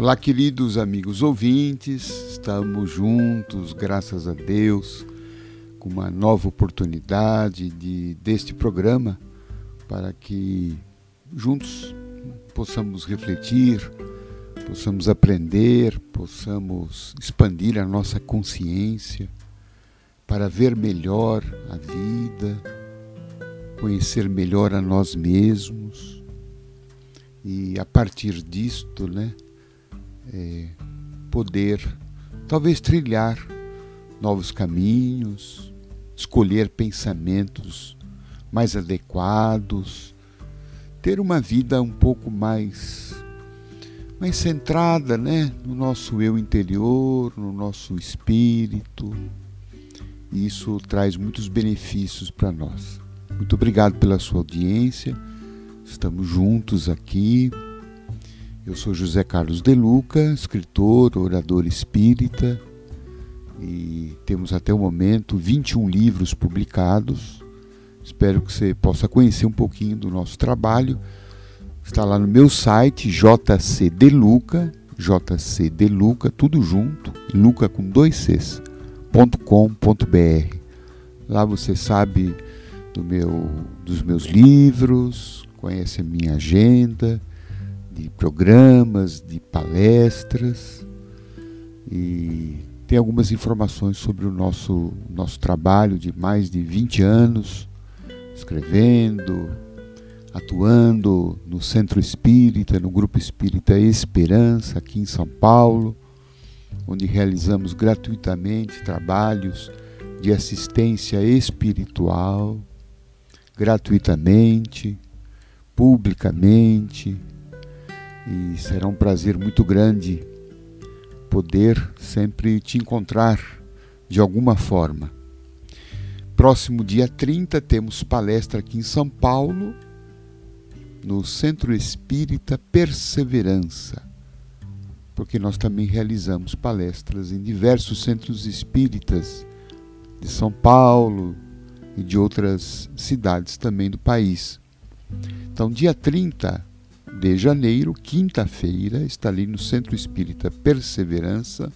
Olá, queridos amigos ouvintes, estamos juntos, graças a Deus, com uma nova oportunidade de, deste programa para que juntos possamos refletir, possamos aprender, possamos expandir a nossa consciência para ver melhor a vida, conhecer melhor a nós mesmos. E a partir disto, né, é, poder talvez trilhar novos caminhos, escolher pensamentos mais adequados, ter uma vida um pouco mais mais centrada, né, no nosso eu interior, no nosso espírito. Isso traz muitos benefícios para nós. Muito obrigado pela sua audiência. Estamos juntos aqui. Eu sou José Carlos De Luca, escritor, orador espírita, e temos até o momento 21 livros publicados. Espero que você possa conhecer um pouquinho do nosso trabalho. Está lá no meu site JC Deluca, JC Deluca, tudo junto, Luca com dois Cs, .com.br. Lá você sabe do meu, dos meus livros, conhece a minha agenda de programas, de palestras e tem algumas informações sobre o nosso, nosso trabalho de mais de 20 anos, escrevendo, atuando no Centro Espírita, no Grupo Espírita Esperança, aqui em São Paulo, onde realizamos gratuitamente trabalhos de assistência espiritual, gratuitamente, publicamente, e será um prazer muito grande poder sempre te encontrar de alguma forma. Próximo dia 30 temos palestra aqui em São Paulo, no Centro Espírita Perseverança, porque nós também realizamos palestras em diversos centros espíritas de São Paulo e de outras cidades também do país. Então, dia 30 de janeiro, quinta-feira, estarei no Centro Espírita Perseverança,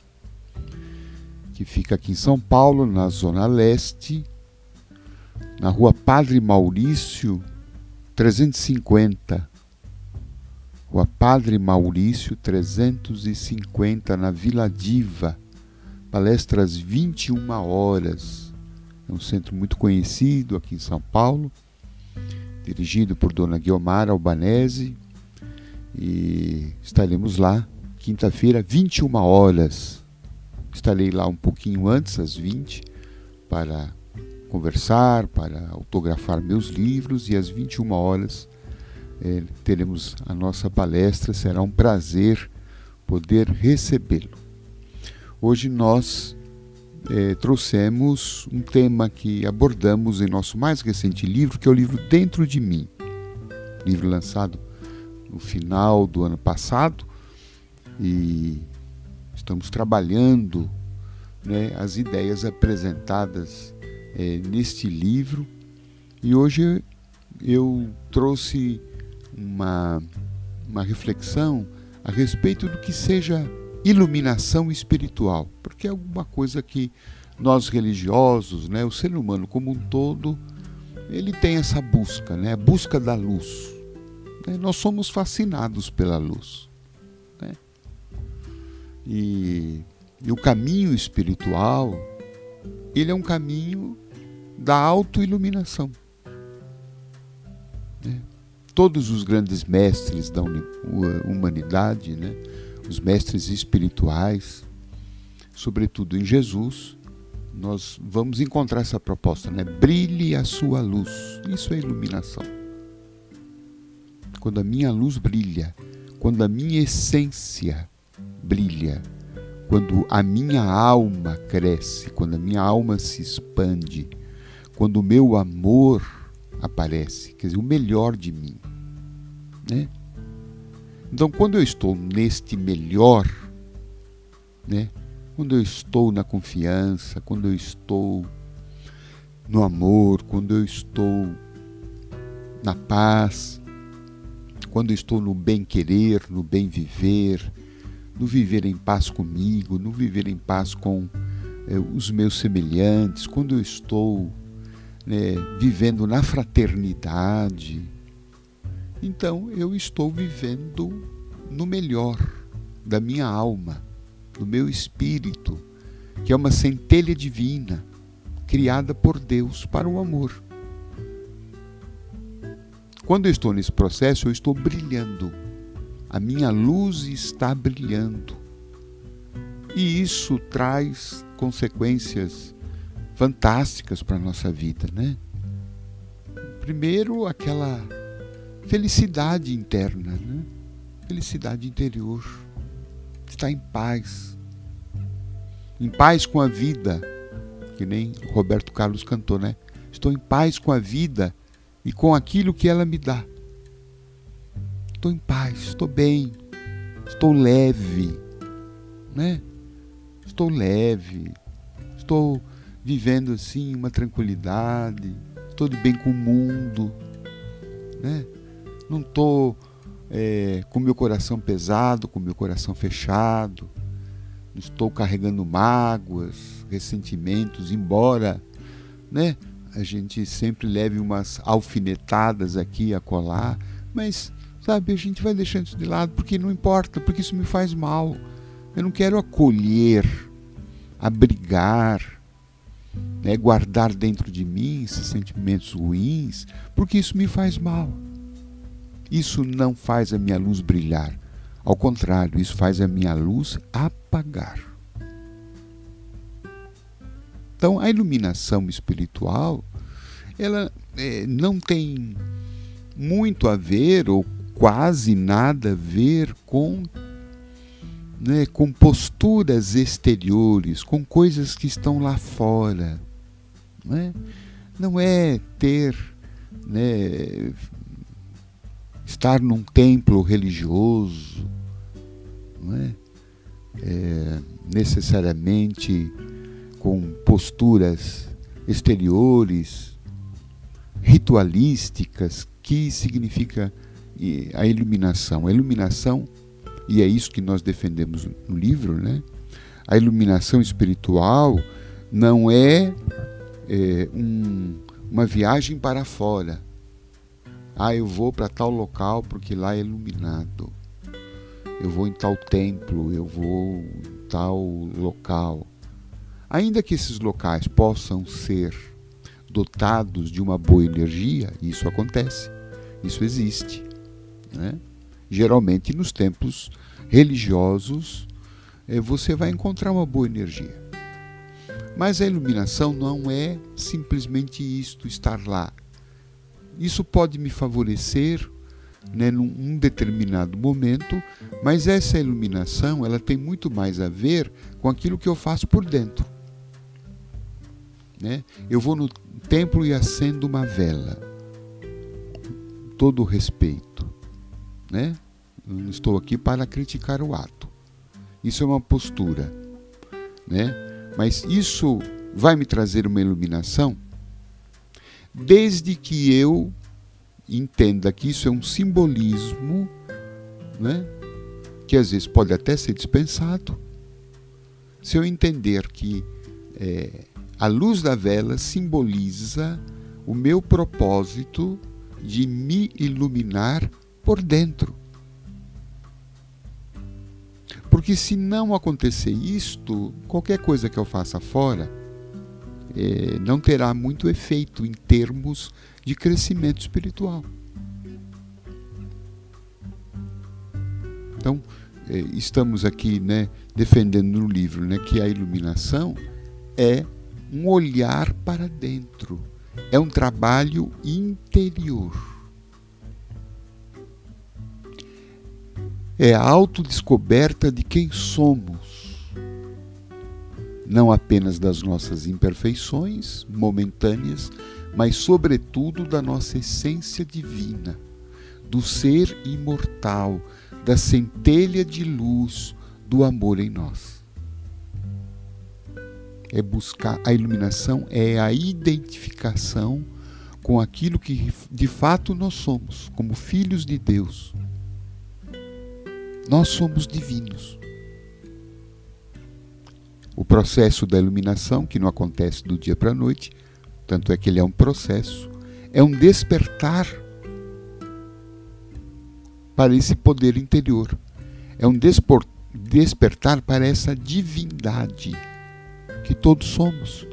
que fica aqui em São Paulo, na Zona Leste, na rua Padre Maurício, 350. Rua Padre Maurício, 350, na Vila Diva. Palestras 21 horas. É um centro muito conhecido aqui em São Paulo, dirigido por Dona Guiomar Albanese, e estaremos lá quinta-feira, 21 horas. Estarei lá um pouquinho antes, às 20, para conversar, para autografar meus livros e às 21 horas é, teremos a nossa palestra. Será um prazer poder recebê-lo. Hoje nós é, trouxemos um tema que abordamos em nosso mais recente livro, que é o livro Dentro de Mim, livro lançado no final do ano passado e estamos trabalhando né, as ideias apresentadas é, neste livro e hoje eu trouxe uma, uma reflexão a respeito do que seja iluminação espiritual, porque é alguma coisa que nós religiosos, né, o ser humano como um todo, ele tem essa busca, né, a busca da luz. Né? Nós somos fascinados pela luz. Né? E, e o caminho espiritual, ele é um caminho da autoiluminação. Né? Todos os grandes mestres da humanidade, né? os mestres espirituais, sobretudo em Jesus, nós vamos encontrar essa proposta, né? Brilhe a sua luz. Isso é iluminação quando a minha luz brilha, quando a minha essência brilha, quando a minha alma cresce, quando a minha alma se expande, quando o meu amor aparece, quer dizer, o melhor de mim. Né? Então, quando eu estou neste melhor, né? quando eu estou na confiança, quando eu estou no amor, quando eu estou na paz, quando estou no bem querer, no bem viver, no viver em paz comigo, no viver em paz com eh, os meus semelhantes, quando eu estou né, vivendo na fraternidade, então eu estou vivendo no melhor da minha alma, do meu espírito, que é uma centelha divina, criada por Deus para o amor. Quando eu estou nesse processo, eu estou brilhando. A minha luz está brilhando. E isso traz consequências fantásticas para a nossa vida, né? Primeiro, aquela felicidade interna, né? Felicidade interior. Estar em paz. Em paz com a vida, que nem Roberto Carlos cantou, né? Estou em paz com a vida e com aquilo que ela me dá. Estou em paz, estou bem, estou leve, né? Estou leve, estou vivendo assim uma tranquilidade, estou de bem com o mundo, né? Não estou é, com meu coração pesado, com meu coração fechado, não estou carregando mágoas, ressentimentos, embora, né? A gente sempre leve umas alfinetadas aqui a colar, mas sabe, a gente vai deixando isso de lado porque não importa, porque isso me faz mal. Eu não quero acolher, abrigar, né, guardar dentro de mim esses sentimentos ruins, porque isso me faz mal. Isso não faz a minha luz brilhar. Ao contrário, isso faz a minha luz apagar. Então, a iluminação espiritual, ela é, não tem muito a ver, ou quase nada a ver, com, né, com posturas exteriores, com coisas que estão lá fora. Não é, não é ter né, estar num templo religioso, não é? é necessariamente com posturas exteriores, ritualísticas, que significa a iluminação. A iluminação, e é isso que nós defendemos no livro, né? A iluminação espiritual não é, é um, uma viagem para fora, ah, eu vou para tal local porque lá é iluminado. Eu vou em tal templo, eu vou em tal local. Ainda que esses locais possam ser dotados de uma boa energia, isso acontece, isso existe. Né? Geralmente nos templos religiosos eh, você vai encontrar uma boa energia. Mas a iluminação não é simplesmente isto, estar lá. Isso pode me favorecer né, num determinado momento, mas essa iluminação ela tem muito mais a ver com aquilo que eu faço por dentro. Né? Eu vou no templo e acendo uma vela, todo respeito. Né? não estou aqui para criticar o ato. Isso é uma postura. Né? Mas isso vai me trazer uma iluminação desde que eu entenda que isso é um simbolismo, né, que às vezes pode até ser dispensado. Se eu entender que é, a luz da vela simboliza o meu propósito de me iluminar por dentro. Porque se não acontecer isto, qualquer coisa que eu faça fora, é, não terá muito efeito em termos de crescimento espiritual. Então, é, estamos aqui né, defendendo no livro né, que a iluminação é um olhar para dentro, é um trabalho interior. É a autodescoberta de quem somos não apenas das nossas imperfeições momentâneas, mas, sobretudo, da nossa essência divina, do ser imortal, da centelha de luz do amor em nós. É buscar a iluminação, é a identificação com aquilo que de fato nós somos, como filhos de Deus. Nós somos divinos. o processo da iluminação, que não acontece do dia para a noite, tanto é que ele é um processo, é um despertar para esse poder interior, é um despertar para essa divindade que todos somos.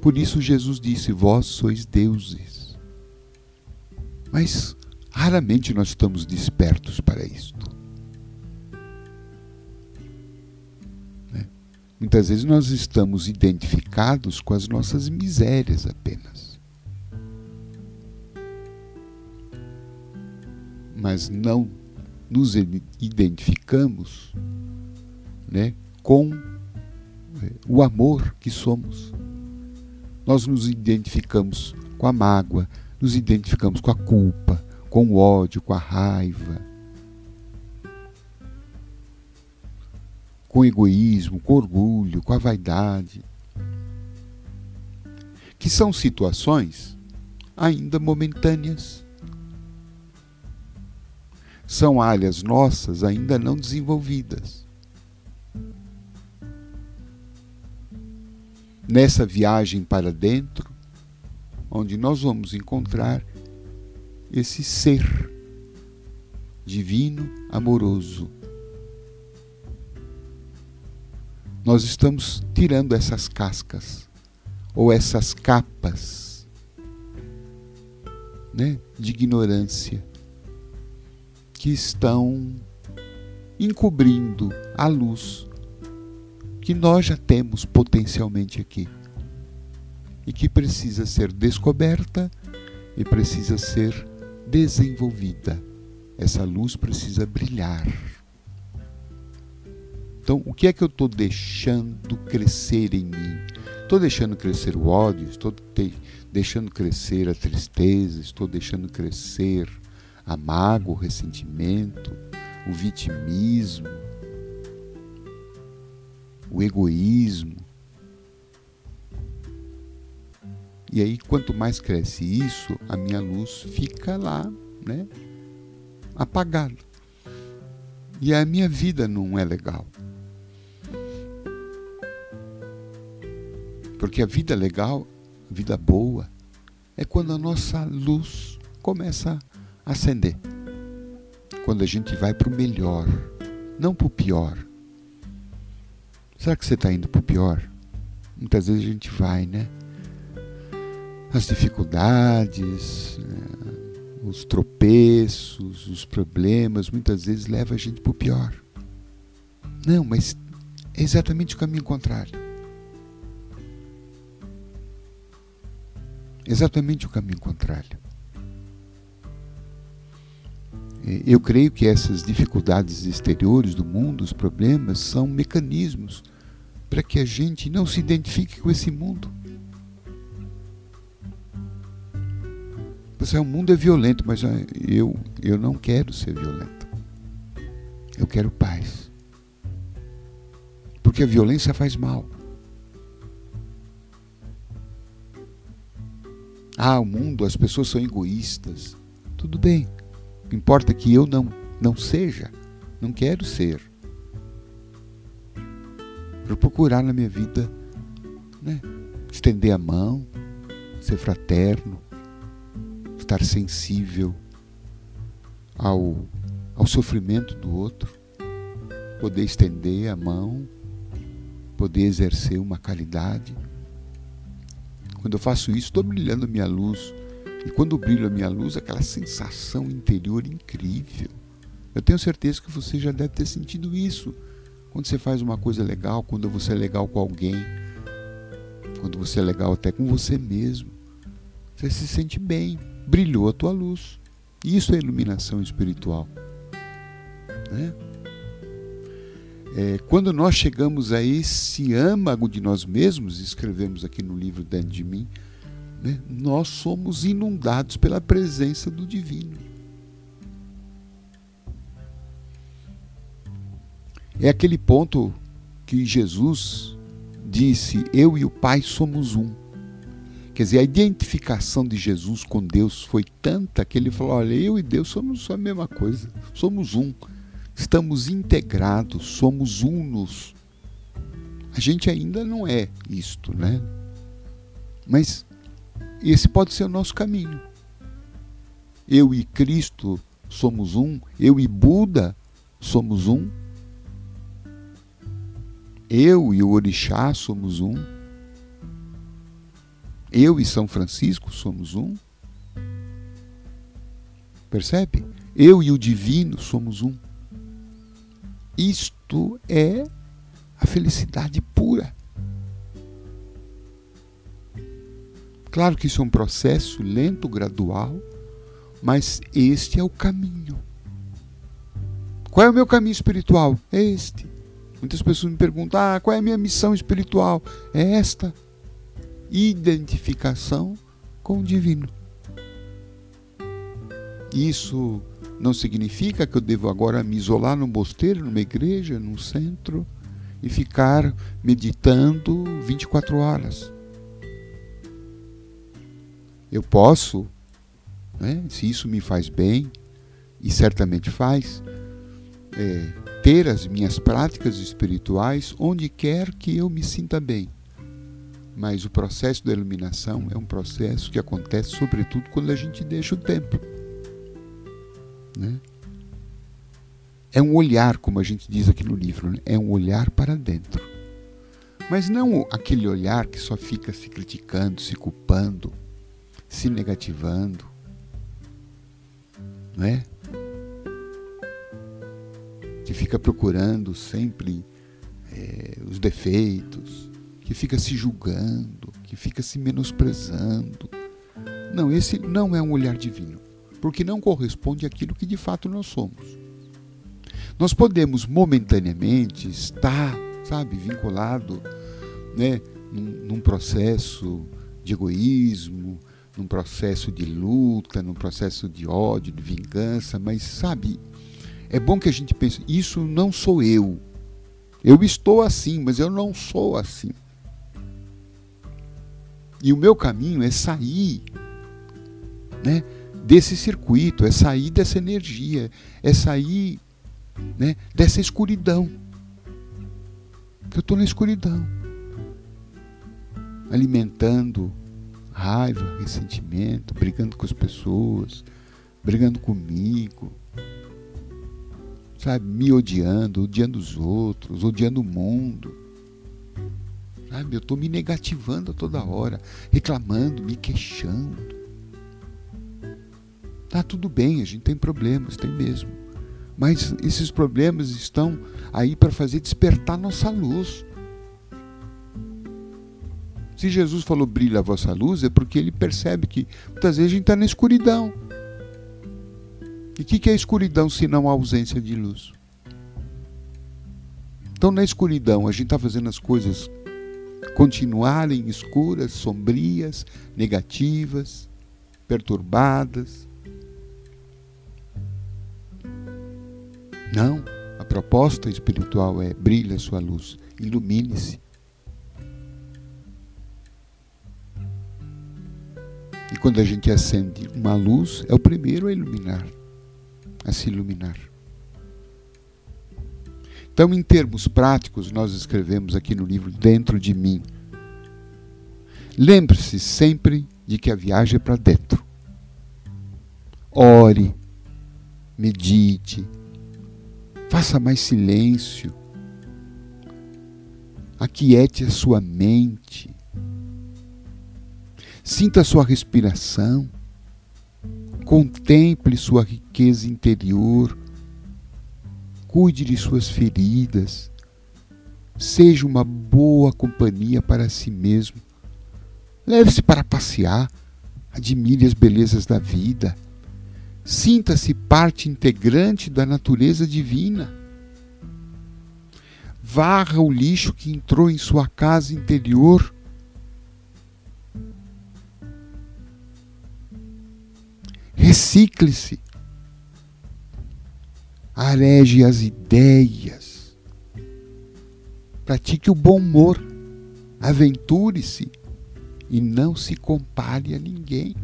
Por isso Jesus disse: Vós sois deuses. Mas raramente nós estamos despertos para isto. Né? Muitas vezes nós estamos identificados com as nossas misérias apenas. Mas não nos identificamos né, com o amor que somos nós nos identificamos com a mágoa, nos identificamos com a culpa, com o ódio, com a raiva, com o egoísmo, com o orgulho, com a vaidade. Que são situações ainda momentâneas. São áreas nossas ainda não desenvolvidas. Nessa viagem para dentro, onde nós vamos encontrar esse ser divino, amoroso. Nós estamos tirando essas cascas ou essas capas né, de ignorância que estão encobrindo a luz que nós já temos potencialmente aqui e que precisa ser descoberta e precisa ser desenvolvida. Essa luz precisa brilhar. Então, o que é que eu estou deixando crescer em mim? Estou deixando crescer o ódio, estou deixando crescer a tristeza, estou deixando crescer a mágoa, o ressentimento, o vitimismo, o egoísmo. E aí, quanto mais cresce isso, a minha luz fica lá, né? Apagada. E a minha vida não é legal. Porque a vida legal, a vida boa, é quando a nossa luz começa a acender. Quando a gente vai para o melhor, não para o pior. Será que você está indo para o pior? Muitas vezes a gente vai, né? As dificuldades, né? os tropeços, os problemas, muitas vezes levam a gente para o pior. Não, mas é exatamente o caminho contrário. Exatamente o caminho contrário. Eu creio que essas dificuldades exteriores do mundo, os problemas, são mecanismos para que a gente não se identifique com esse mundo. Você, o mundo é violento, mas eu, eu não quero ser violento. Eu quero paz. Porque a violência faz mal. Ah, o mundo, as pessoas são egoístas. Tudo bem. Importa que eu não, não seja. Não quero ser para procurar na minha vida né, estender a mão, ser fraterno, estar sensível ao, ao sofrimento do outro, poder estender a mão, poder exercer uma caridade. Quando eu faço isso, estou brilhando a minha luz. E quando brilho a minha luz, aquela sensação interior incrível. Eu tenho certeza que você já deve ter sentido isso quando você faz uma coisa legal, quando você é legal com alguém, quando você é legal até com você mesmo, você se sente bem, brilhou a tua luz. Isso é iluminação espiritual. Né? É, quando nós chegamos a esse âmago de nós mesmos, escrevemos aqui no livro Dentro de Mim, né, nós somos inundados pela presença do Divino. É aquele ponto que Jesus disse: Eu e o Pai somos um. Quer dizer, a identificação de Jesus com Deus foi tanta que ele falou: Olha, eu e Deus somos a mesma coisa, somos um, estamos integrados, somos unos. A gente ainda não é isto, né? Mas esse pode ser o nosso caminho. Eu e Cristo somos um, eu e Buda somos um. Eu e o Orixá somos um. Eu e São Francisco somos um. Percebe? Eu e o divino somos um. Isto é a felicidade pura. Claro que isso é um processo lento, gradual, mas este é o caminho. Qual é o meu caminho espiritual? É este. Muitas pessoas me perguntam: ah, qual é a minha missão espiritual? É esta. Identificação com o divino. Isso não significa que eu devo agora me isolar num mosteiro, numa igreja, num centro e ficar meditando 24 horas. Eu posso, né, se isso me faz bem, e certamente faz, é, ter as minhas práticas espirituais onde quer que eu me sinta bem. Mas o processo da iluminação é um processo que acontece sobretudo quando a gente deixa o tempo. Né? É um olhar, como a gente diz aqui no livro, né? é um olhar para dentro. Mas não aquele olhar que só fica se criticando, se culpando, se negativando. Não é? Que fica procurando sempre é, os defeitos, que fica se julgando, que fica se menosprezando. Não, esse não é um olhar divino, porque não corresponde àquilo que de fato nós somos. Nós podemos momentaneamente estar, sabe, vinculado, né, num, num processo de egoísmo, num processo de luta, num processo de ódio, de vingança, mas sabe, é bom que a gente pense, isso não sou eu. Eu estou assim, mas eu não sou assim. E o meu caminho é sair né, desse circuito, é sair dessa energia, é sair né, dessa escuridão. Eu estou na escuridão. Alimentando raiva, ressentimento, brigando com as pessoas, brigando comigo sabe, me odiando, odiando os outros, odiando o mundo. Sabe, eu estou me negativando a toda hora, reclamando, me queixando. Tá tudo bem, a gente tem problemas, tem mesmo. Mas esses problemas estão aí para fazer despertar nossa luz. Se Jesus falou brilha a vossa luz, é porque ele percebe que muitas vezes a gente está na escuridão. E o que, que é escuridão se não a ausência de luz? Então, na escuridão, a gente está fazendo as coisas continuarem escuras, sombrias, negativas, perturbadas. Não, a proposta espiritual é brilhe a sua luz, ilumine-se. E quando a gente acende uma luz, é o primeiro a iluminar a se iluminar. Então, em termos práticos, nós escrevemos aqui no livro Dentro de mim. Lembre-se sempre de que a viagem é para dentro. Ore, medite, faça mais silêncio, aquiete a sua mente, sinta a sua respiração. Contemple sua riqueza interior, cuide de suas feridas, seja uma boa companhia para si mesmo. Leve-se para passear, admire as belezas da vida, sinta-se parte integrante da natureza divina. Varra o lixo que entrou em sua casa interior Recicle-se. Areje as ideias. Pratique o bom humor. Aventure-se e não se compare a ninguém.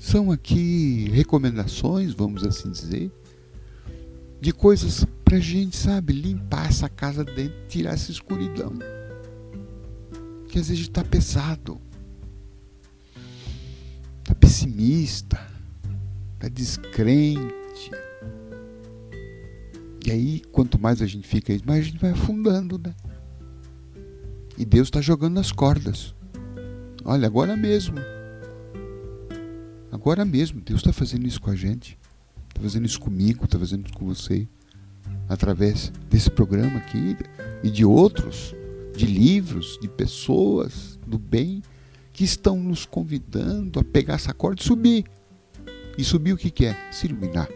São aqui recomendações, vamos assim dizer, de coisas para a gente, sabe, limpar essa casa dentro, tirar essa escuridão. Que às vezes está pesado, pessimista, está descrente. E aí, quanto mais a gente fica, mais a gente vai afundando, né? E Deus está jogando as cordas. Olha, agora mesmo. Agora mesmo, Deus está fazendo isso com a gente. Está fazendo isso comigo, está fazendo isso com você. Através desse programa aqui e de outros, de livros, de pessoas do bem que estão nos convidando a pegar essa corda e subir. E subir o que, é? Se iluminar.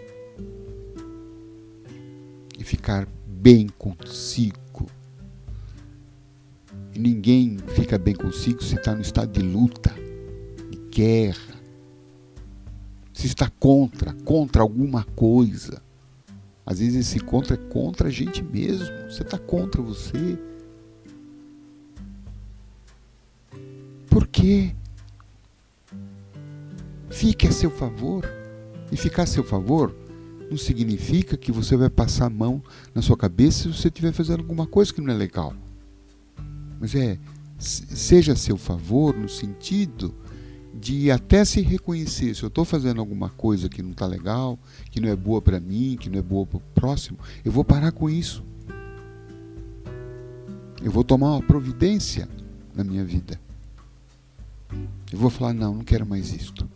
E ficar bem consigo Ninguém fica bem consigo se está no estado de luta, de guerra, se está contra, contra alguma coisa. Às vezes esse contra é contra a gente mesmo. Você está contra você. Por quê? Fique a seu favor. E ficar a seu favor não significa que você vai passar a mão na sua cabeça se você estiver fazendo alguma coisa que não é legal mas é seja a seu favor no sentido de até se reconhecer se eu estou fazendo alguma coisa que não está legal, que não é boa para mim, que não é boa para o próximo, eu vou parar com isso. Eu vou tomar uma providência na minha vida. Eu vou falar, não, não quero mais isto.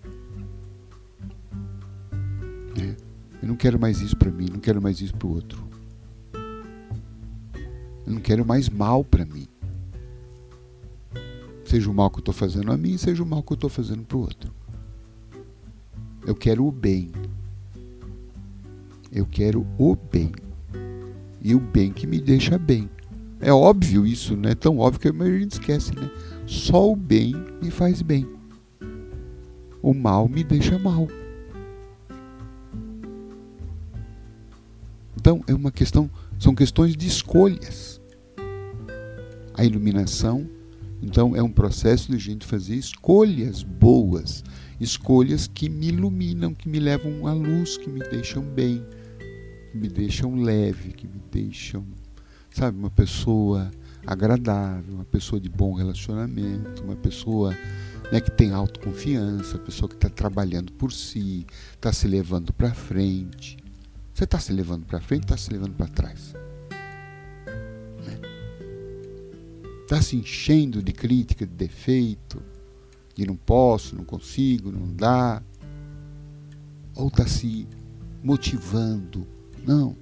É. Eu não quero mais isso para mim, não quero mais isso para o outro. Eu não quero mais mal para mim. Seja o mal que eu estou fazendo a mim, seja o mal que eu estou fazendo para o outro. Eu quero o bem. Eu quero o bem. E o bem que me deixa bem. É óbvio isso, não é tão óbvio que a gente esquece, né? Só o bem me faz bem. O mal me deixa mal. Então, é uma questão, são questões de escolhas. A iluminação então é um processo de gente fazer escolhas boas, escolhas que me iluminam, que me levam à luz, que me deixam bem, que me deixam leve, que me deixam, sabe, uma pessoa agradável, uma pessoa de bom relacionamento, uma pessoa né, que tem autoconfiança, pessoa que está trabalhando por si, está se levando para frente. Você está se levando para frente, está se levando para trás. está se enchendo de crítica, de defeito, de não posso, não consigo, não dá, ou está se motivando, não,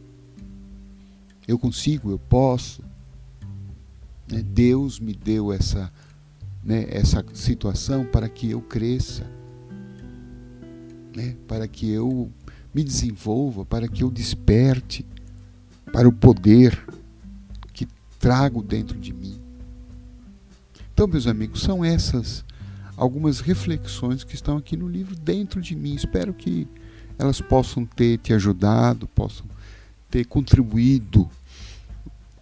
eu consigo, eu posso. Né? Deus me deu essa, né, essa situação para que eu cresça, né, para que eu me desenvolva, para que eu desperte para o poder que trago dentro de mim. Então, meus amigos, são essas algumas reflexões que estão aqui no livro dentro de mim. Espero que elas possam ter te ajudado, possam ter contribuído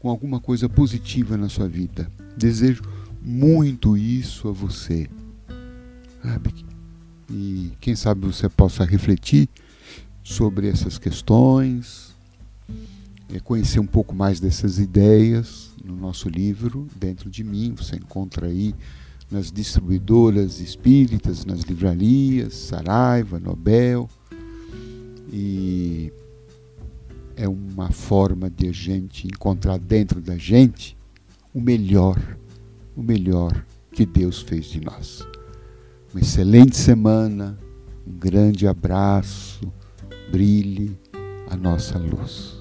com alguma coisa positiva na sua vida. Desejo muito isso a você. Sabe? E quem sabe você possa refletir sobre essas questões, é, conhecer um pouco mais dessas ideias no nosso livro, dentro de mim. Você encontra aí nas distribuidoras espíritas, nas livrarias, Saraiva, Nobel. E é uma forma de a gente encontrar dentro da gente o melhor, o melhor que Deus fez de nós. Uma excelente semana, um grande abraço, brilhe a nossa luz.